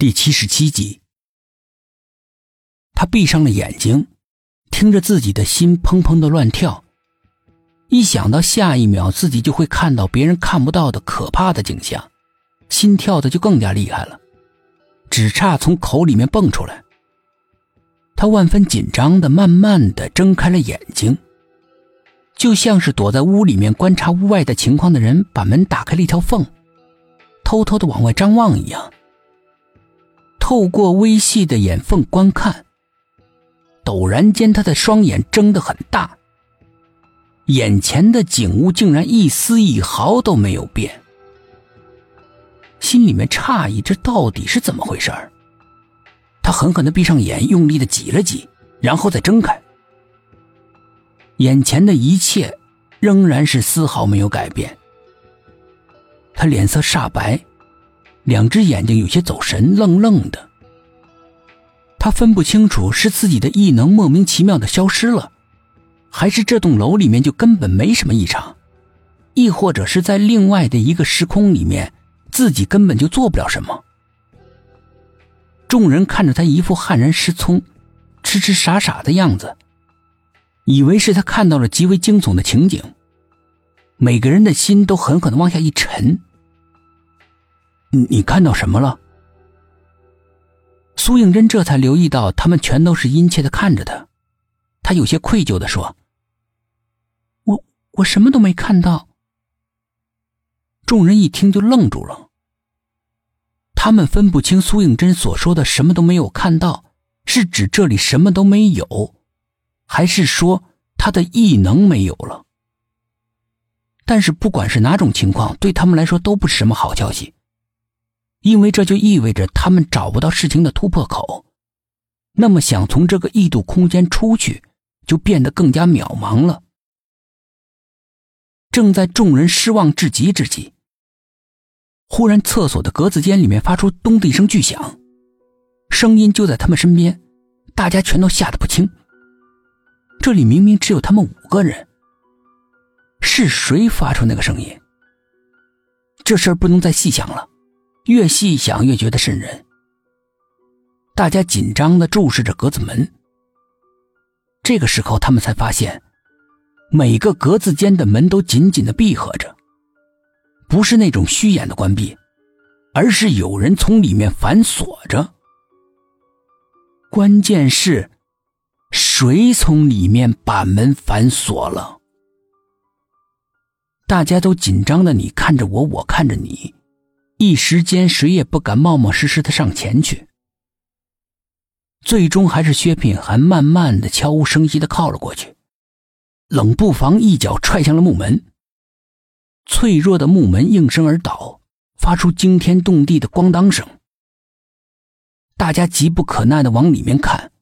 第七十七集，他闭上了眼睛，听着自己的心砰砰的乱跳。一想到下一秒自己就会看到别人看不到的可怕的景象，心跳的就更加厉害了，只差从口里面蹦出来。他万分紧张的慢慢的睁开了眼睛，就像是躲在屋里面观察屋外的情况的人把门打开了一条缝，偷偷的往外张望一样。透过微细的眼缝观看，陡然间，他的双眼睁得很大。眼前的景物竟然一丝一毫都没有变，心里面诧异，这到底是怎么回事儿他狠狠的闭上眼，用力的挤了挤，然后再睁开。眼前的一切仍然是丝毫没有改变。他脸色煞白。两只眼睛有些走神，愣愣的。他分不清楚是自己的异能莫名其妙的消失了，还是这栋楼里面就根本没什么异常，亦或者是在另外的一个时空里面，自己根本就做不了什么。众人看着他一副悍然失聪、痴痴傻傻的样子，以为是他看到了极为惊悚的情景，每个人的心都狠狠的往下一沉。你你看到什么了？苏应真这才留意到，他们全都是殷切的看着他。他有些愧疚的说：“我我什么都没看到。”众人一听就愣住了。他们分不清苏应真所说的“什么都没有看到”是指这里什么都没有，还是说他的异能没有了。但是不管是哪种情况，对他们来说都不是什么好消息。因为这就意味着他们找不到事情的突破口，那么想从这个异度空间出去，就变得更加渺茫了。正在众人失望至极之际，忽然厕所的格子间里面发出“咚”的一声巨响，声音就在他们身边，大家全都吓得不轻。这里明明只有他们五个人，是谁发出那个声音？这事儿不能再细想了。越细想越觉得瘆人。大家紧张的注视着格子门。这个时候，他们才发现，每个格子间的门都紧紧的闭合着，不是那种虚掩的关闭，而是有人从里面反锁着。关键是，谁从里面把门反锁了？大家都紧张的，你看着我，我看着你。一时间，谁也不敢冒冒失失的上前去。最终，还是薛品涵慢慢的、悄无声息的靠了过去，冷不防一脚踹向了木门。脆弱的木门应声而倒，发出惊天动地的咣当声。大家急不可耐的往里面看，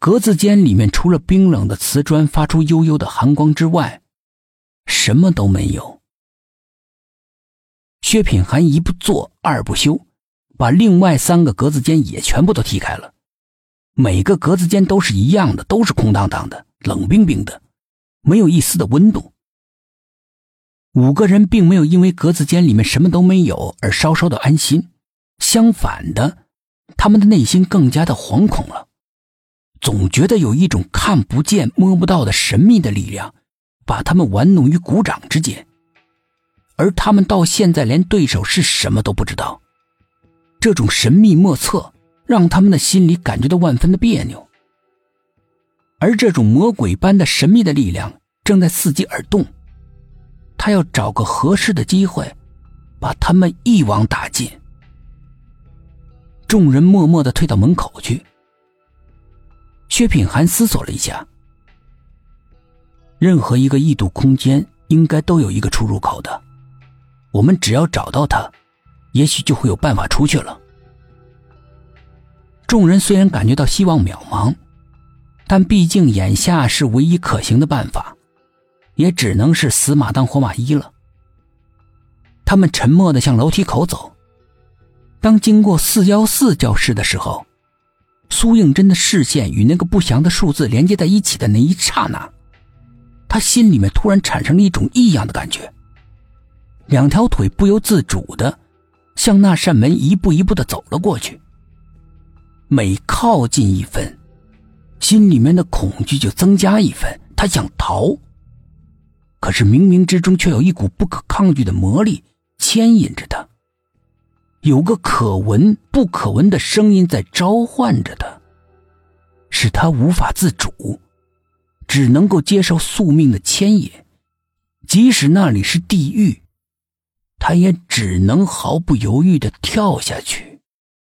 格子间里面除了冰冷的瓷砖发出幽幽的寒光之外，什么都没有。薛品涵一不做二不休，把另外三个格子间也全部都踢开了。每个格子间都是一样的，都是空荡荡的、冷冰冰的，没有一丝的温度。五个人并没有因为格子间里面什么都没有而稍稍的安心，相反的，他们的内心更加的惶恐了，总觉得有一种看不见、摸不到的神秘的力量，把他们玩弄于股掌之间。而他们到现在连对手是什么都不知道，这种神秘莫测让他们的心里感觉到万分的别扭。而这种魔鬼般的神秘的力量正在伺机而动，他要找个合适的机会，把他们一网打尽。众人默默的退到门口去。薛品涵思索了一下，任何一个异度空间应该都有一个出入口的。我们只要找到他，也许就会有办法出去了。众人虽然感觉到希望渺茫，但毕竟眼下是唯一可行的办法，也只能是死马当活马医了。他们沉默的向楼梯口走。当经过四幺四教室的时候，苏应真的视线与那个不祥的数字连接在一起的那一刹那，他心里面突然产生了一种异样的感觉。两条腿不由自主的向那扇门一步一步的走了过去。每靠近一分，心里面的恐惧就增加一分。他想逃，可是冥冥之中却有一股不可抗拒的魔力牵引着他。有个可闻不可闻的声音在召唤着他，使他无法自主，只能够接受宿命的牵引。即使那里是地狱，他也只能毫不犹豫的跳下去。